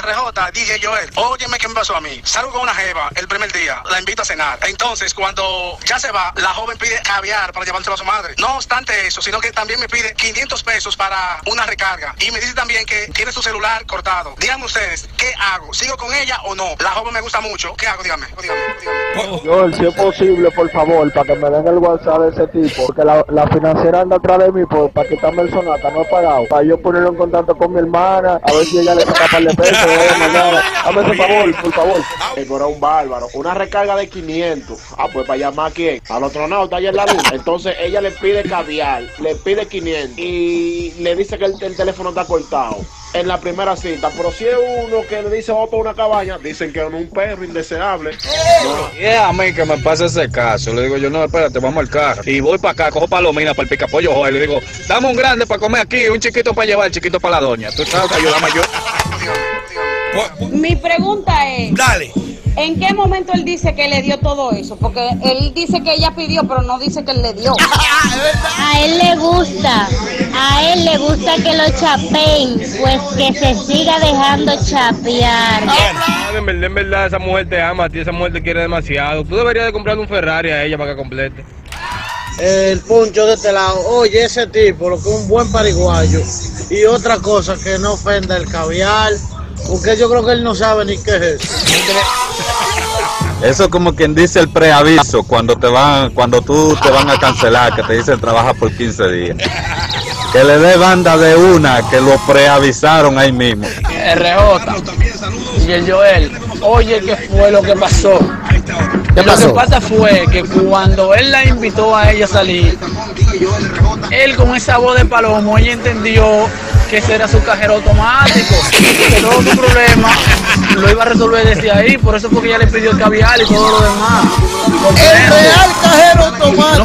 RJ, dije Joel, óyeme qué me pasó a mí. Salgo con una jeva el primer día, la invito a cenar. Entonces, cuando ya se va, la joven pide caviar para llevárselo a su madre. No obstante eso, sino que también me pide 500 pesos para una recarga. Y me dice también que tiene su celular cortado. Díganme ustedes, ¿qué hago? ¿Sigo con ella o no? La joven me gusta mucho. ¿Qué hago? Dígame. Joel, si es posible, por favor, para que me den el WhatsApp de ese tipo, porque la, la financiera anda atrás de mí por, para quitarme el sonata, no he pagado. Para yo ponerlo en contacto con mi hermana, a ver si ella le saca par de pesos. Eh. Dame ese favor, por favor. El era un bárbaro. Una recarga de 500. Ah, pues para llamar a quién? Al otro lado, está allá en la luna. Entonces ella le pide caviar, le pide 500 y le dice que el, el teléfono está cortado. En la primera cita, pero si es uno que le dice para una cabaña, dicen que es un perro indeseable. Y es a mí que me pasa ese caso. Le digo yo, no, espérate, vamos al carro. Y voy para acá, cojo palomina para el picapollo, joder. Le digo, dame un grande para comer aquí, un chiquito para llevar, chiquito para la doña. Tú sabes que yo. Mi pregunta es, Dale. ¿en qué momento él dice que le dio todo eso? Porque él dice que ella pidió, pero no dice que él le dio. A él le gusta, a él le gusta que lo chapeen, pues que se siga dejando chapear. En verdad, en verdad, esa mujer te ama a ti, esa mujer te quiere demasiado. Tú deberías de comprarle un Ferrari a ella para que complete. El puncho de este lado, oye, ese tipo, lo que es un buen pariguayo. Y otra cosa, que no ofenda el caviar, porque yo creo que él no sabe ni qué es eso. Eso es como quien dice el preaviso cuando te van, cuando tú te van a cancelar, que te dicen trabaja por 15 días. Que le dé banda de una que lo preavisaron ahí mismo. RJ y el Joel, oye, ¿qué fue lo que pasó? ¿Qué Lo pasó? que pasa fue que cuando él la invitó a ella a salir, él con esa voz de palomo, ella entendió que ese era su cajero automático, que todo su problema lo iba a resolver desde ahí, por eso fue que ella le pidió el caviar y todo lo demás. El real cajero automático. No